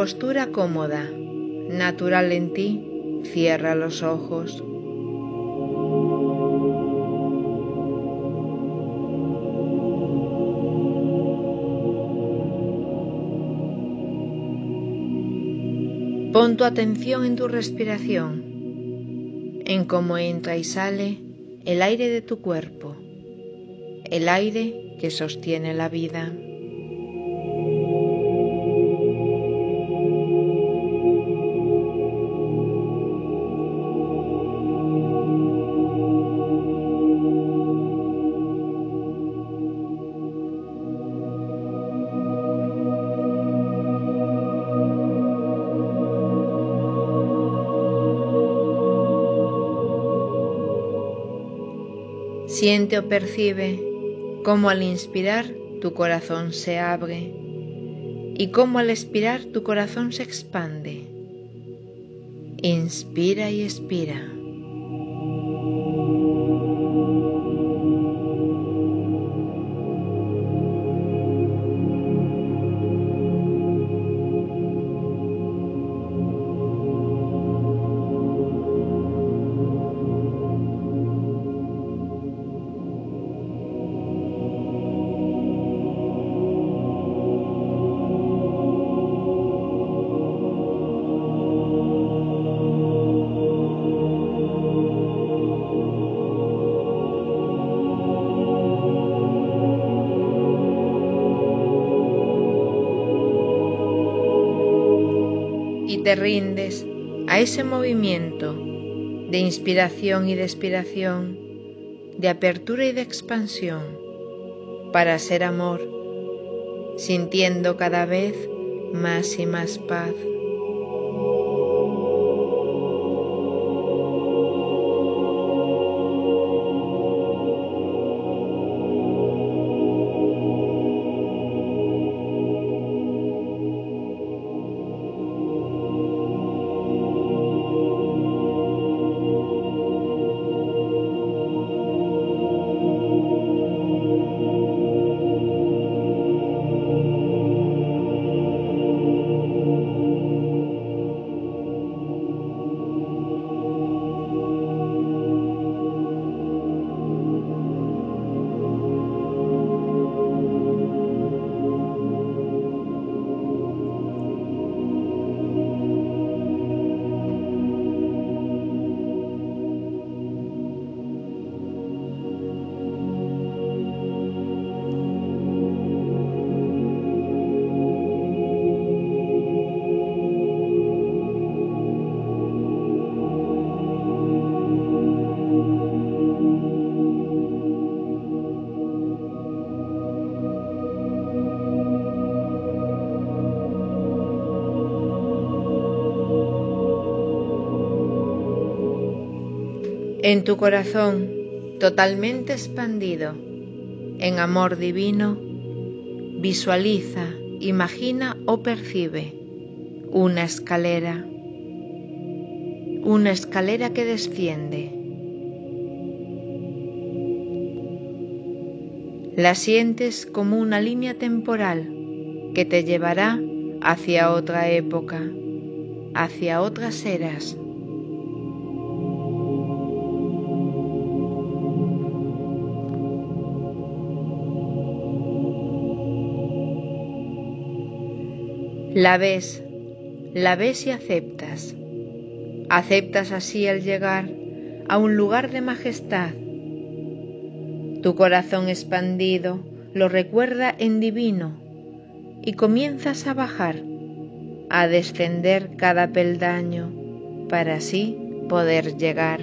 Postura cómoda, natural en ti, cierra los ojos. Pon tu atención en tu respiración, en cómo entra y sale el aire de tu cuerpo, el aire que sostiene la vida. Siente o percibe cómo al inspirar tu corazón se abre y cómo al expirar tu corazón se expande. Inspira y expira. Te rindes a ese movimiento de inspiración y de expiración, de apertura y de expansión, para ser amor, sintiendo cada vez más y más paz. En tu corazón totalmente expandido en amor divino, visualiza, imagina o percibe una escalera, una escalera que desciende. La sientes como una línea temporal que te llevará hacia otra época, hacia otras eras La ves, la ves y aceptas. Aceptas así el llegar a un lugar de majestad. Tu corazón expandido lo recuerda en divino y comienzas a bajar, a descender cada peldaño para así poder llegar.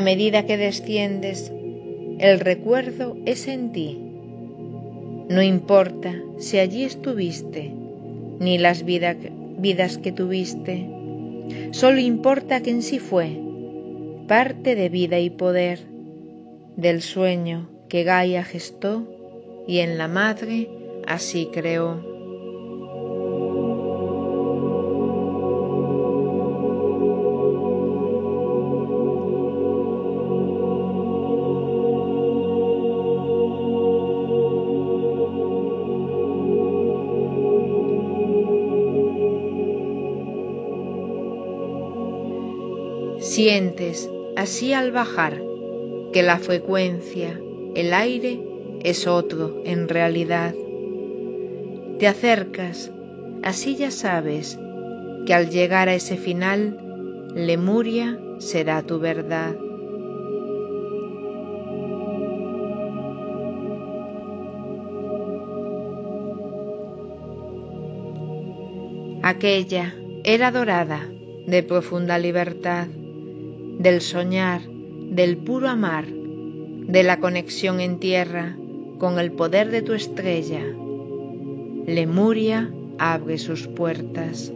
A medida que desciendes, el recuerdo es en ti. No importa si allí estuviste, ni las vidas que tuviste, solo importa que en sí fue parte de vida y poder del sueño que Gaia gestó y en la madre así creó. Sientes así al bajar que la frecuencia, el aire, es otro en realidad. Te acercas, así ya sabes que al llegar a ese final, Lemuria será tu verdad. Aquella era dorada, de profunda libertad, del soñar, del puro amar, de la conexión en tierra con el poder de tu estrella. Lemuria abre sus puertas.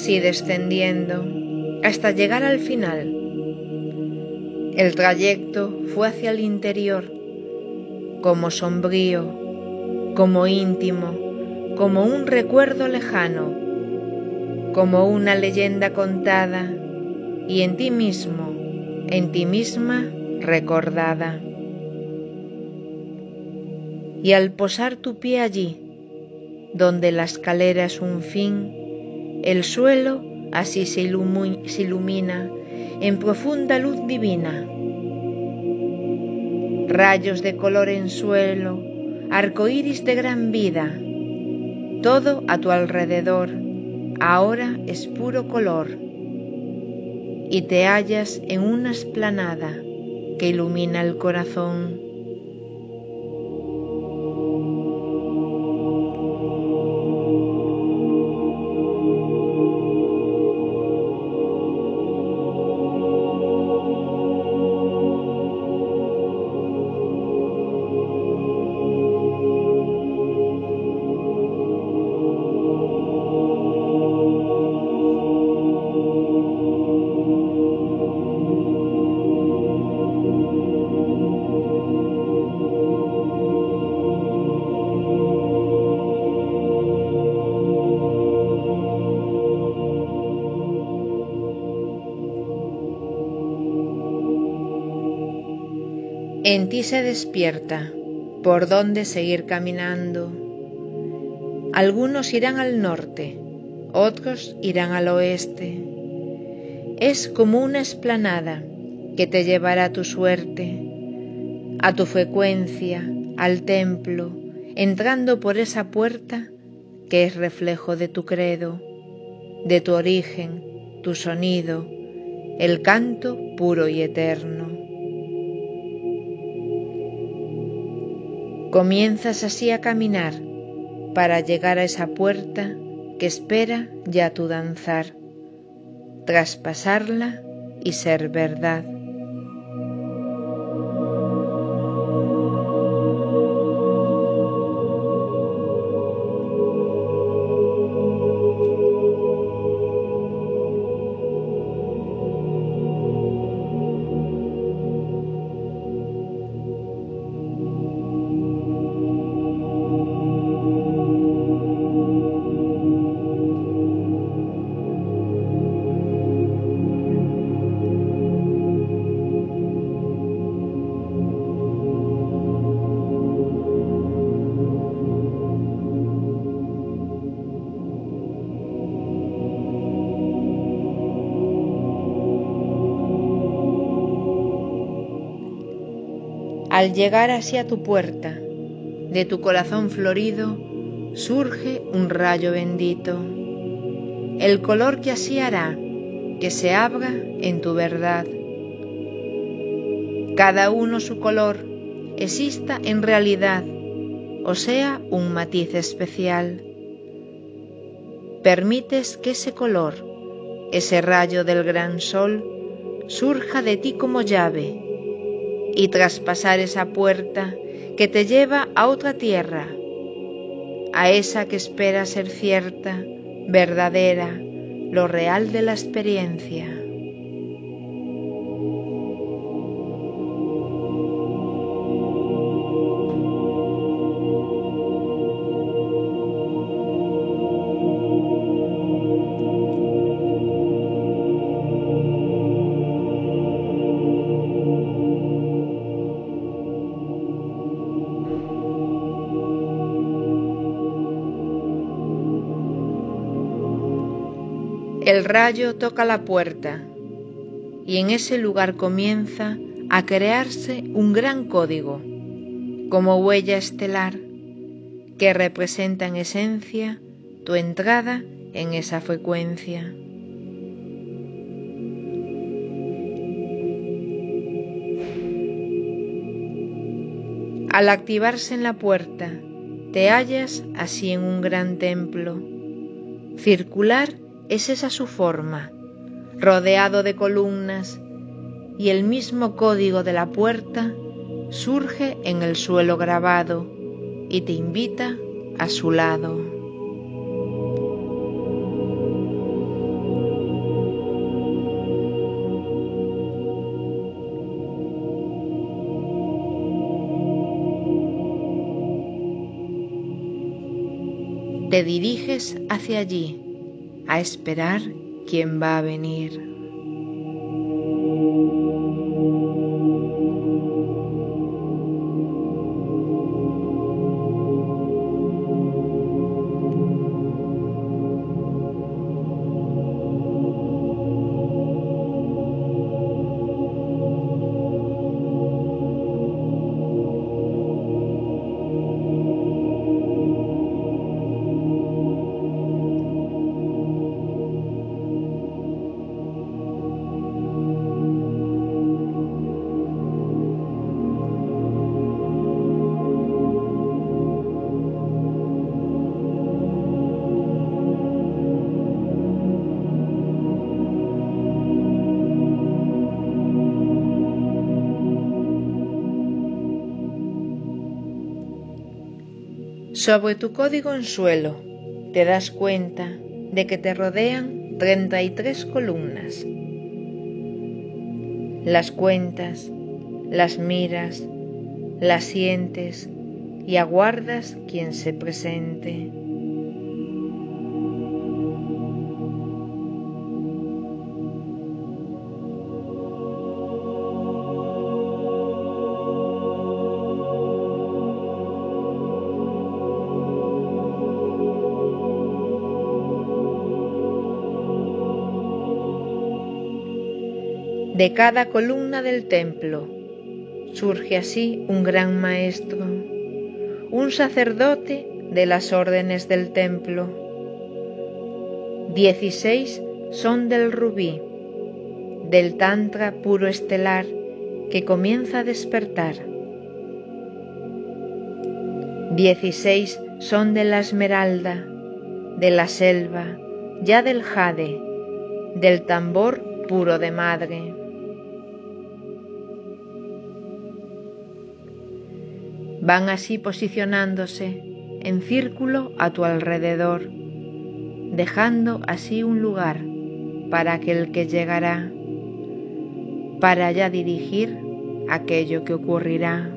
Así descendiendo hasta llegar al final. El trayecto fue hacia el interior, como sombrío, como íntimo, como un recuerdo lejano, como una leyenda contada y en ti mismo, en ti misma recordada. Y al posar tu pie allí, donde la escalera es un fin, el suelo así se, ilumina en profunda luz divina. Rayos de color en suelo, arcoíris de gran vida, todo a tu alrededor ahora es puro color. Y te hallas en una esplanada que ilumina el corazón. Se despierta por dónde seguir caminando. Algunos irán al norte, otros irán al oeste. Es como una esplanada que te llevará a tu suerte, a tu frecuencia, al templo, entrando por esa puerta que es reflejo de tu credo, de tu origen, tu sonido, el canto puro y eterno. Comienzas así a caminar para llegar a esa puerta que espera ya tu danzar, traspasarla y ser verdad. Al llegar hacia tu puerta, de tu corazón florido, surge un rayo bendito, el color que así hará que se abra en tu verdad. Cada uno su color exista en realidad, o sea, un matiz especial. Permites que ese color, ese rayo del gran sol, surja de ti como llave y traspasar esa puerta que te lleva a otra tierra, a esa que espera ser cierta, verdadera, lo real de la experiencia. Rayo toca la puerta y en ese lugar comienza a crearse un gran código, como huella estelar, que representa en esencia tu entrada en esa frecuencia. Al activarse en la puerta, te hallas así en un gran templo, circular es esa su forma, rodeado de columnas, y el mismo código de la puerta surge en el suelo grabado y te invita a su lado. Te diriges hacia allí a esperar quién va a venir. Sobre tu código en suelo te das cuenta de que te rodean 33 columnas. Las cuentas, las miras, las sientes y aguardas quien se presente. De cada columna del templo surge así un gran maestro, un sacerdote de las órdenes del templo. Dieciséis son del rubí, del tantra puro estelar que comienza a despertar. Dieciséis son de la esmeralda, de la selva, ya del jade, del tambor puro de madre. Van así posicionándose en círculo a tu alrededor, dejando así un lugar para aquel que llegará, para ya dirigir aquello que ocurrirá.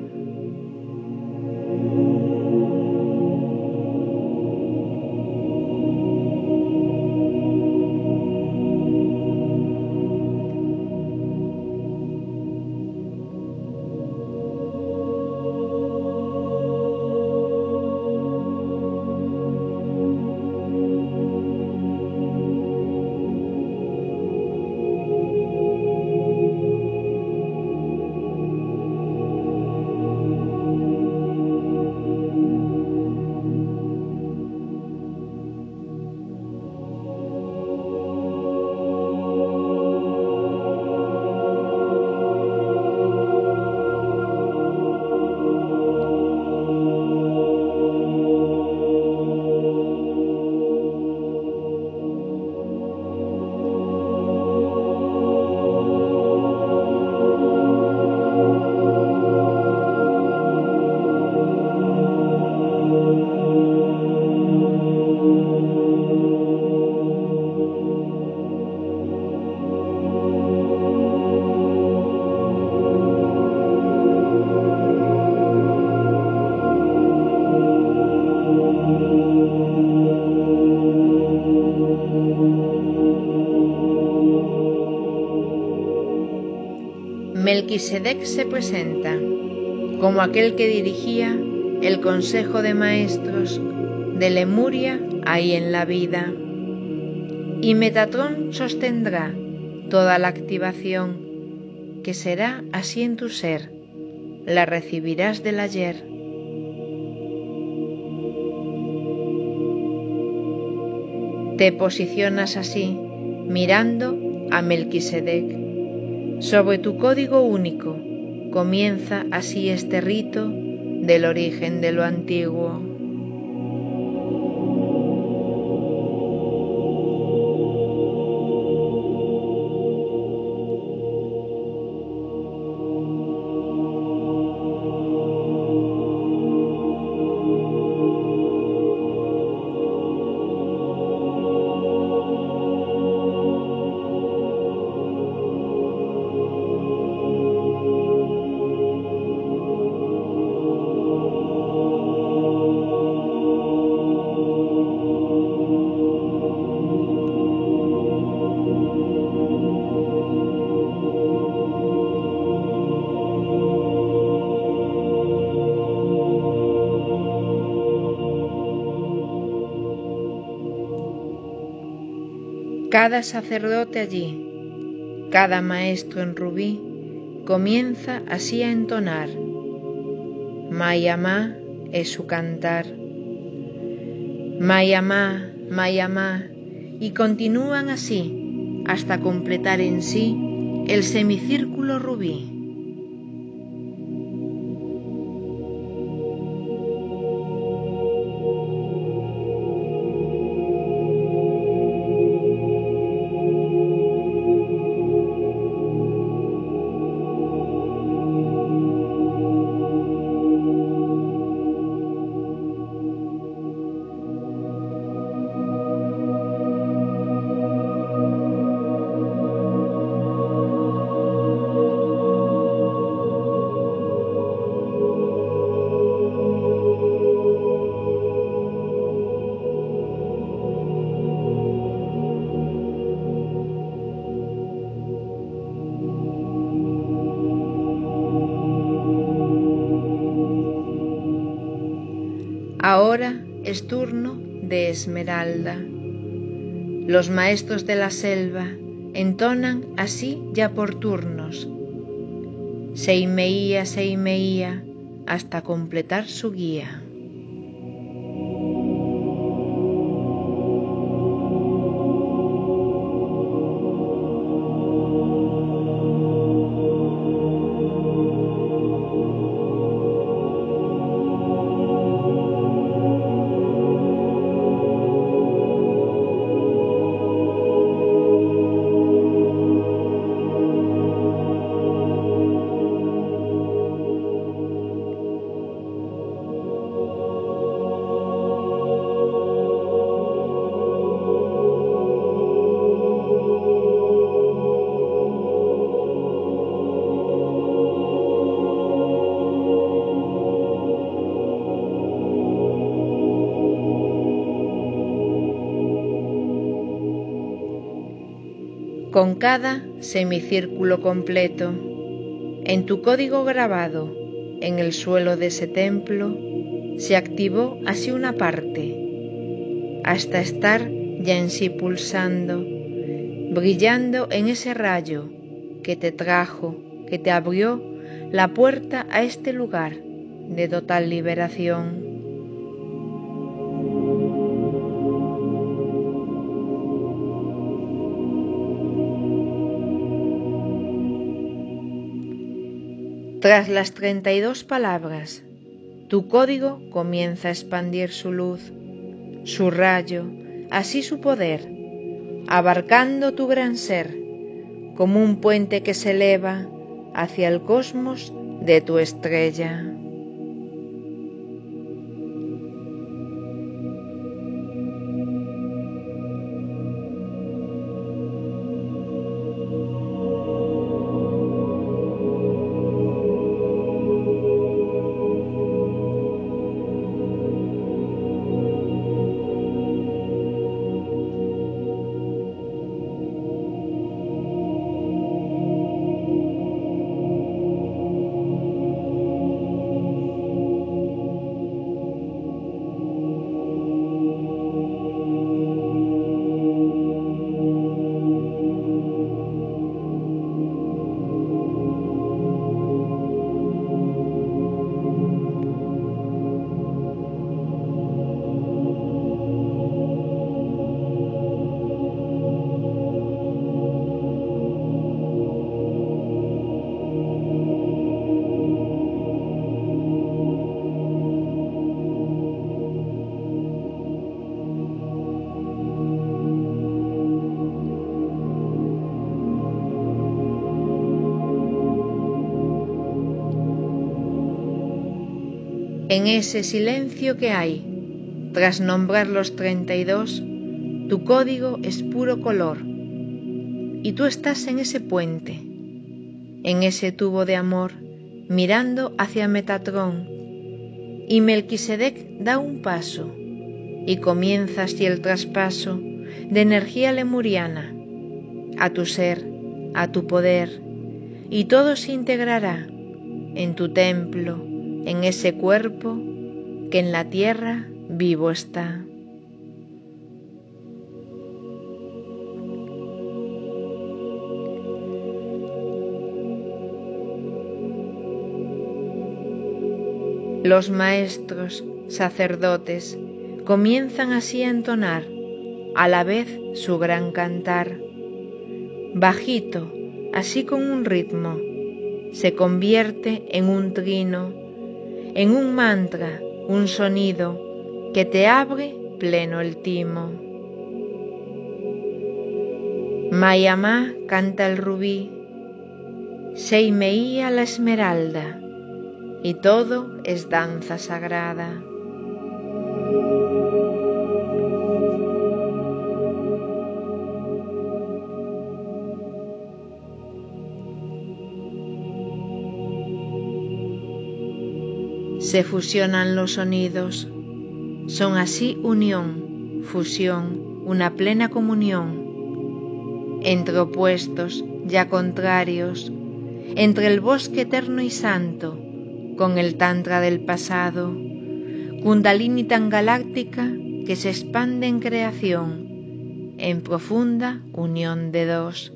Melquisedec se presenta como aquel que dirigía el consejo de maestros de Lemuria ahí en la vida. Y Metatrón sostendrá toda la activación que será así en tu ser, la recibirás del ayer. Te posicionas así, mirando a Melquisedec. Sobre tu código único comienza así este rito del origen de lo antiguo. Cada sacerdote allí, cada maestro en rubí, comienza así a entonar. Mayamá es su cantar. Mayamá, Mayamá, y continúan así hasta completar en sí el semicírculo rubí. Ahora es turno de Esmeralda. Los maestros de la selva entonan así ya por turnos. Seimeía, Seimeía, hasta completar su guía. Con cada semicírculo completo. En tu código grabado en el suelo de ese templo se activó así una parte, hasta estar ya en sí pulsando, brillando en ese rayo que te trajo, que te abrió la puerta a este lugar de total liberación. Tras las treinta y dos palabras, tu código comienza a expandir su luz, su rayo, así su poder, abarcando tu gran ser, como un puente que se eleva hacia el cosmos de tu estrella. En ese silencio que hay, tras nombrar los treinta y dos, tu código es puro color. Y tú estás en ese puente, en ese tubo de amor, mirando hacia Metatrón. Y Melquisedec da un paso y comienza así el traspaso de energía lemuriana a tu ser, a tu poder, y todo se integrará en tu templo, en ese cuerpo que en la tierra vivo está. Los maestros, sacerdotes, comienzan así a entonar a la vez su gran cantar. Bajito, así con un ritmo, se convierte en un trino, en un mantra, un sonido que te abre pleno el timo. Mayamá canta el rubí, Seimeía la esmeralda, y todo es danza sagrada. Se fusionan los sonidos, son así unión, fusión, una plena comunión entre opuestos ya contrarios, entre el bosque eterno y santo, con el tantra del pasado, kundalini tan galáctica que se expande en creación, en profunda unión de dos.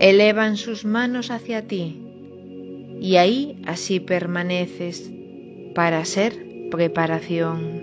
Elevan sus manos hacia ti, y ahí así permaneces para ser preparación.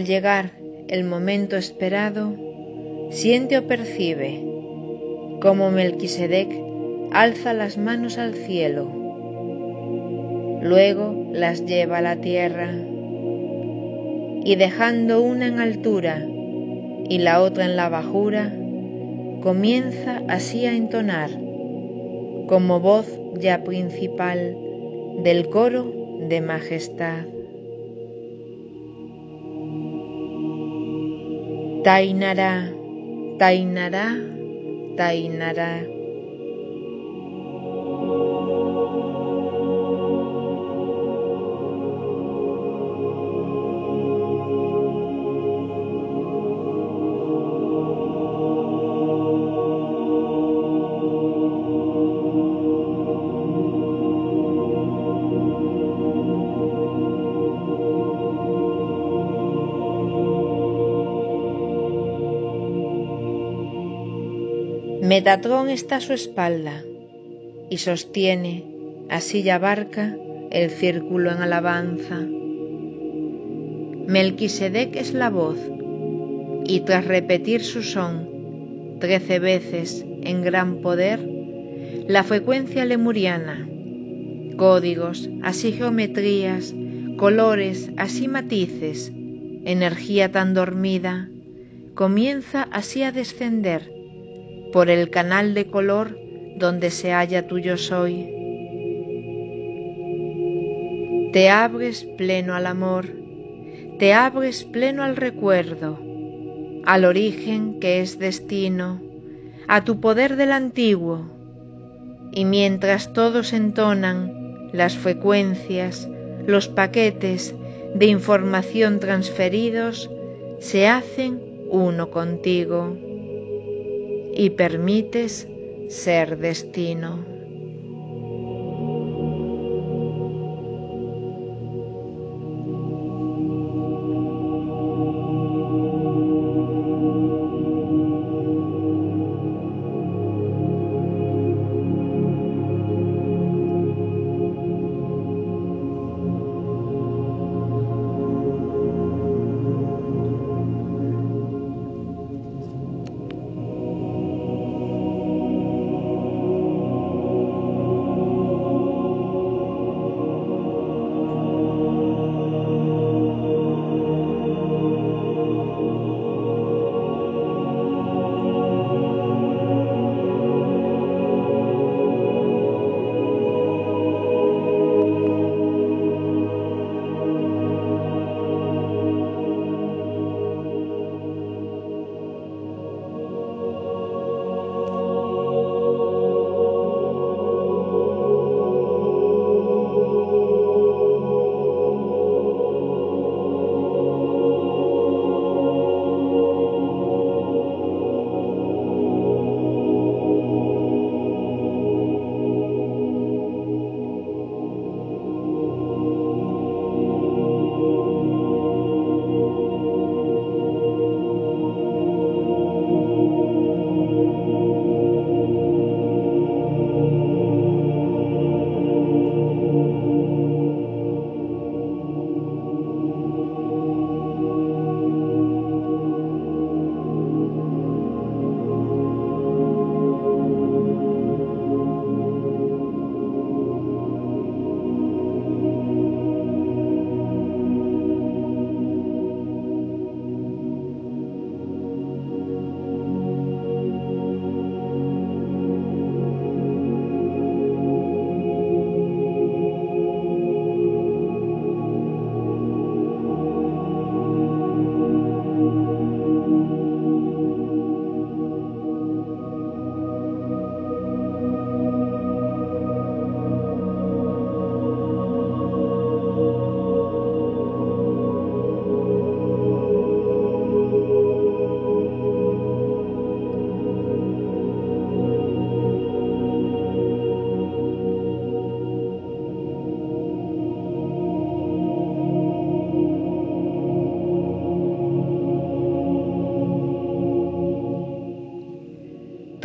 Al llegar el momento esperado, siente o percibe como Melquisedec alza las manos al cielo, luego las lleva a la tierra y dejando una en altura y la otra en la bajura, comienza así a entonar como voz ya principal del coro de majestad. Tainara, Tainara, Tainara. Metatrón está a su espalda y sostiene, así ya abarca, el círculo en alabanza. Melquisedec es la voz, y tras repetir su son trece veces en gran poder, la frecuencia lemuriana, códigos, así geometrías, colores, así matices, energía tan dormida, comienza así a descender por el canal de color donde se halla tu yo soy. Te abres pleno al amor, te abres pleno al recuerdo, al origen que es destino, a tu poder del antiguo, y mientras todos entonan las frecuencias, los paquetes de información transferidos, se hacen uno contigo y permites ser destino.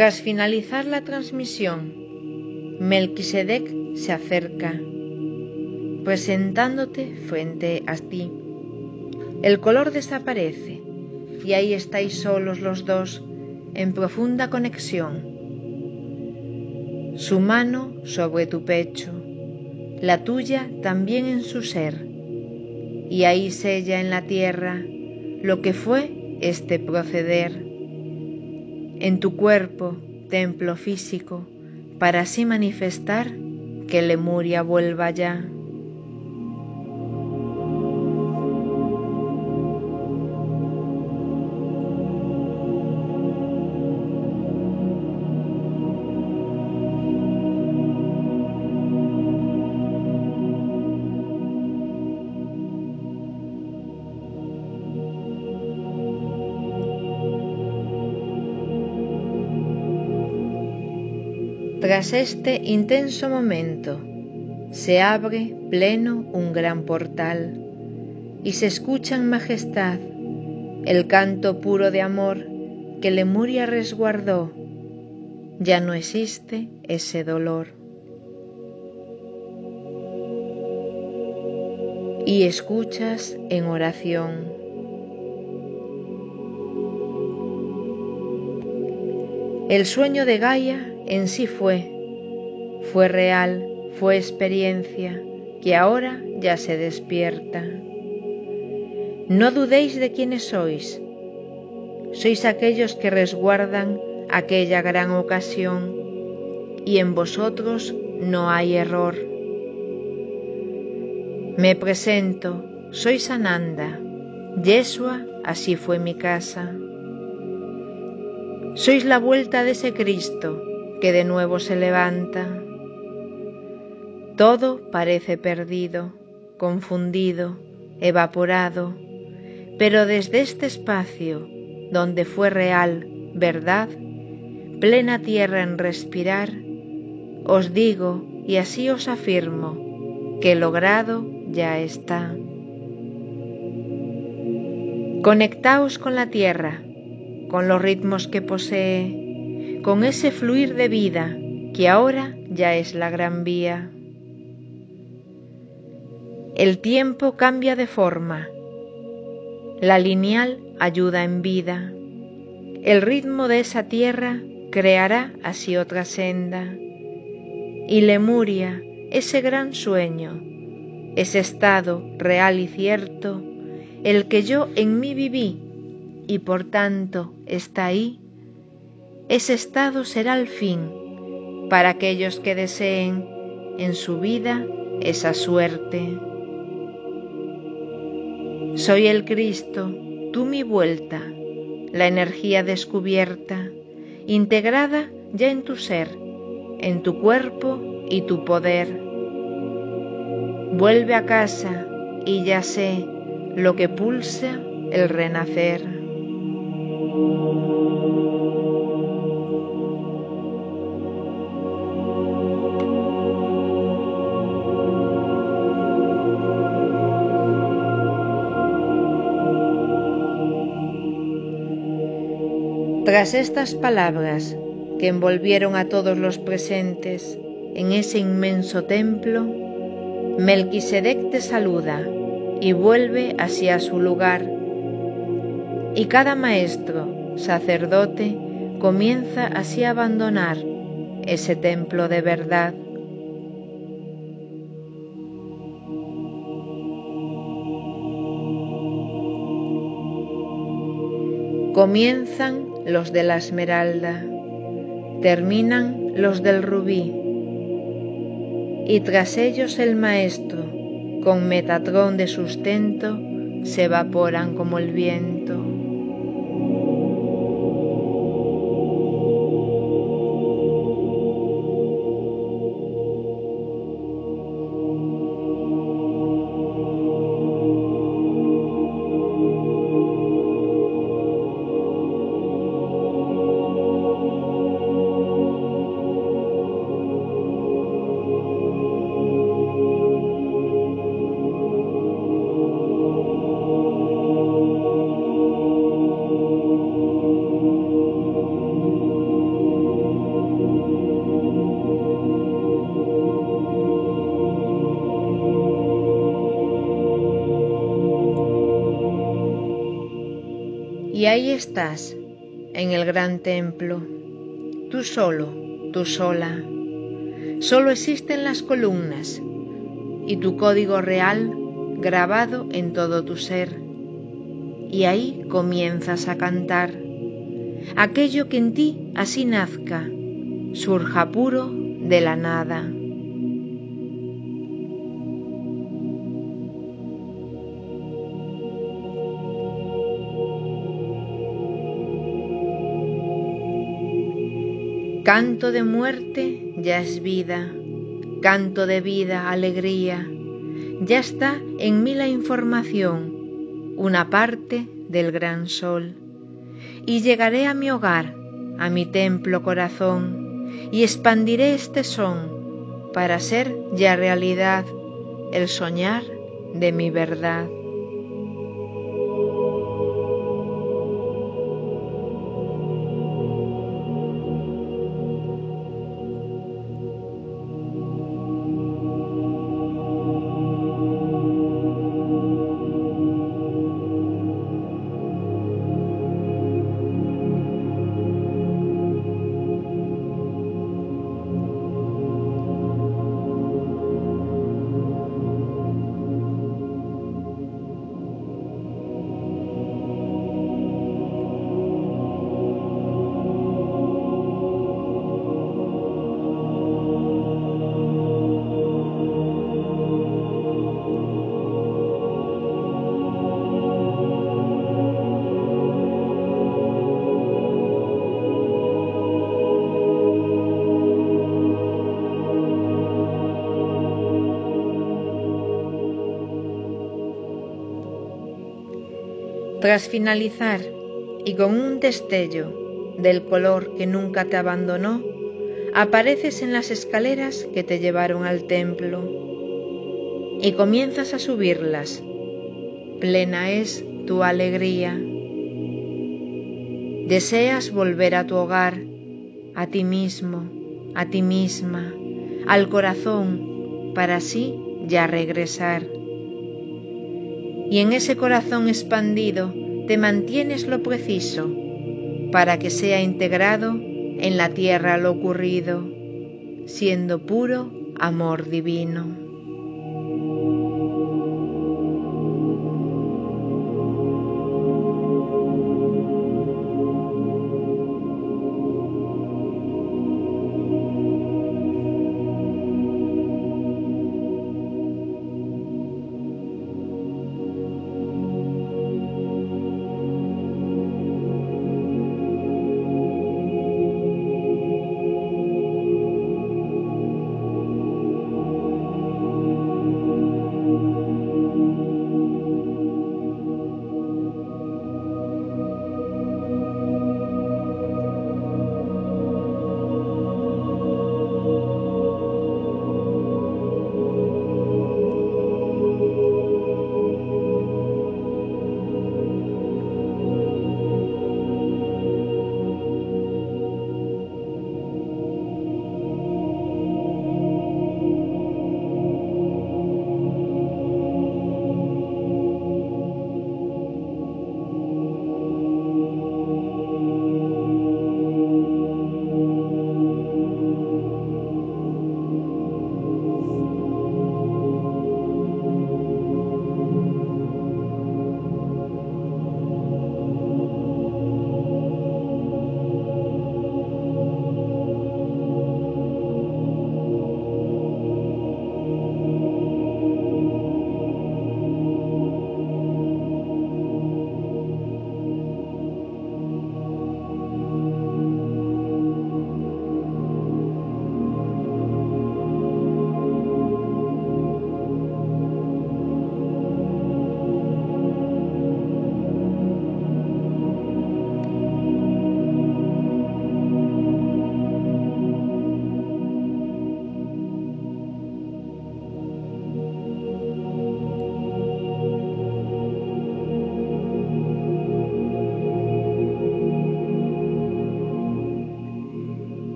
Tras finalizar la transmisión, Melquisedec se acerca, presentándote frente a ti. El color desaparece y ahí estáis solos los dos en profunda conexión. Su mano sobre tu pecho, la tuya también en su ser, y ahí sella en la tierra lo que fue este proceder en tu cuerpo, templo físico, para así manifestar que Lemuria vuelva ya. Tras este intenso momento, se abre pleno un gran portal y se escucha en majestad el canto puro de amor que Lemuria resguardó. Ya no existe ese dolor. Y escuchas en oración. El sueño de Gaia en sí fue, fue real, fue experiencia, que ahora ya se despierta. No dudéis de quiénes sois. Sois aquellos que resguardan aquella gran ocasión y en vosotros no hay error. Me presento, soy Sananda, Yeshua, así fue mi casa. Sois la vuelta de ese Cristo que de nuevo se levanta. Todo parece perdido, confundido, evaporado, pero desde este espacio, donde fue real, verdad, plena tierra en respirar, os digo y así os afirmo que logrado ya está. Conectaos con la tierra, con los ritmos que posee, con ese fluir de vida que ahora ya es la gran vía. El tiempo cambia de forma, la lineal ayuda en vida, el ritmo de esa tierra creará así otra senda, y Lemuria, ese gran sueño, ese estado real y cierto, el que yo en mí viví y por tanto está ahí, ese estado será el fin para aquellos que deseen en su vida esa suerte. Soy el Cristo, tú mi vuelta, la energía descubierta, integrada ya en tu ser, en tu cuerpo y tu poder Vuelve a casa y ya sé lo que pulsa el renacer. Tras estas palabras que envolvieron a todos los presentes en ese inmenso templo, Melquisedec te saluda y vuelve hacia su lugar. Y cada maestro, sacerdote, comienza así a abandonar ese templo de verdad. Comienzan los de la esmeralda, terminan los del rubí y tras ellos el maestro, con Metatrón de sustento, se evaporan como el viento. Y ahí estás, en el gran templo, tú solo, tú sola. Solo existen las columnas y tu código real grabado en todo tu ser. Y ahí comienzas a cantar. Aquello que en ti así nazca, surja puro de la nada. Canto de muerte ya es vida, canto de vida, alegría. Ya está en mí la información, una parte del gran sol. Y llegaré a mi hogar, a mi templo corazón, y expandiré este son para ser ya realidad el soñar de mi verdad. Tras finalizar y con un destello del color que nunca te abandonó, apareces en las escaleras que te llevaron al templo y comienzas a subirlas. Plena es tu alegría. Deseas volver a tu hogar, a ti mismo, a ti misma, al corazón, para así ya regresar. Y en ese corazón expandido te mantienes lo preciso para que sea integrado en la tierra lo ocurrido, siendo puro amor divino.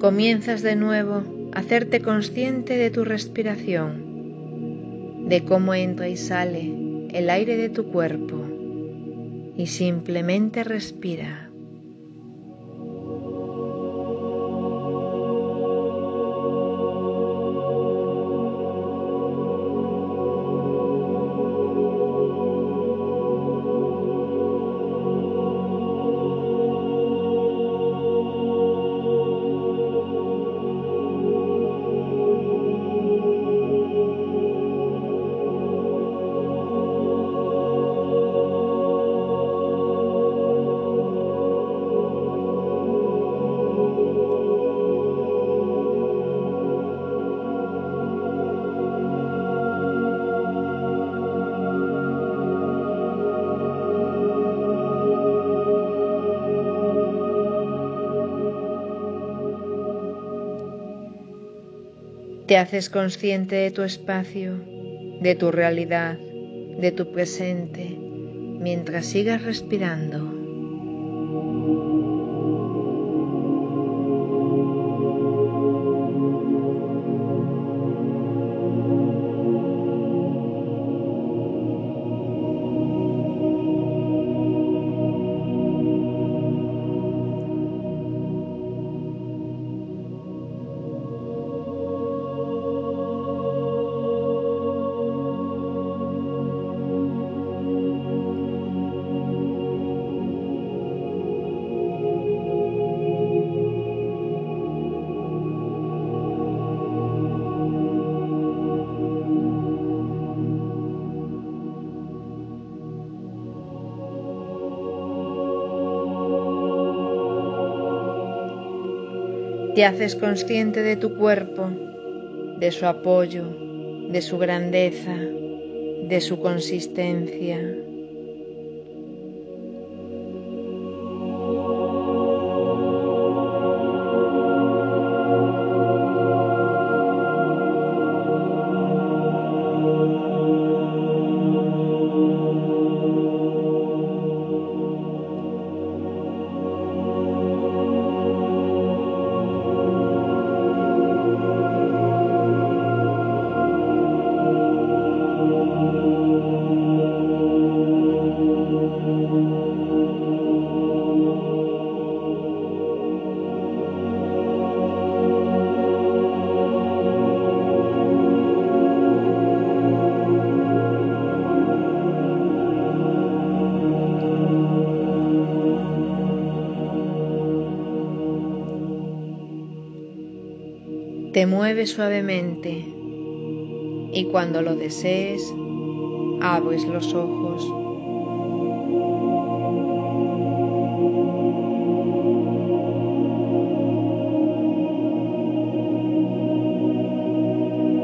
Comienzas de nuevo a hacerte consciente de tu respiración, de cómo entra y sale el aire de tu cuerpo y simplemente respira. Te haces consciente de tu espacio, de tu realidad, de tu presente, mientras sigas respirando. Te haces consciente de tu cuerpo, de su apoyo, de su grandeza, de su consistencia. Mueve suavemente y cuando lo desees abres los ojos.